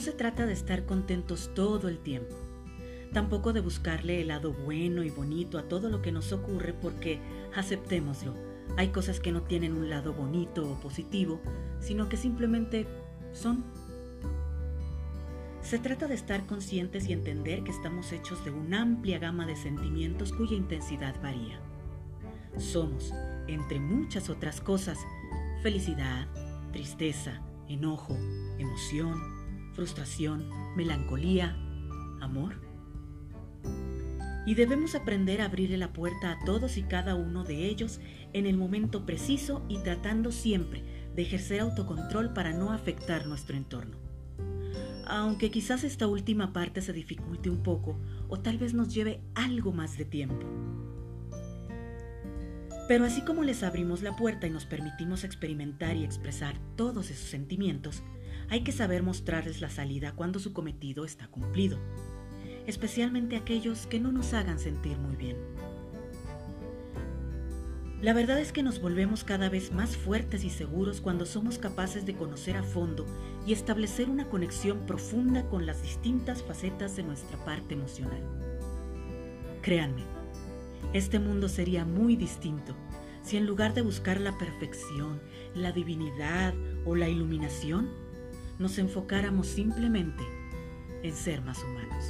no se trata de estar contentos todo el tiempo, tampoco de buscarle el lado bueno y bonito a todo lo que nos ocurre porque, aceptémoslo, hay cosas que no tienen un lado bonito o positivo, sino que simplemente son. Se trata de estar conscientes y entender que estamos hechos de una amplia gama de sentimientos cuya intensidad varía. Somos, entre muchas otras cosas, felicidad, tristeza, enojo, emoción, frustración, melancolía, amor. Y debemos aprender a abrirle la puerta a todos y cada uno de ellos en el momento preciso y tratando siempre de ejercer autocontrol para no afectar nuestro entorno. Aunque quizás esta última parte se dificulte un poco o tal vez nos lleve algo más de tiempo. Pero así como les abrimos la puerta y nos permitimos experimentar y expresar todos esos sentimientos, hay que saber mostrarles la salida cuando su cometido está cumplido, especialmente aquellos que no nos hagan sentir muy bien. La verdad es que nos volvemos cada vez más fuertes y seguros cuando somos capaces de conocer a fondo y establecer una conexión profunda con las distintas facetas de nuestra parte emocional. Créanme, este mundo sería muy distinto si en lugar de buscar la perfección, la divinidad o la iluminación, nos enfocáramos simplemente en ser más humanos.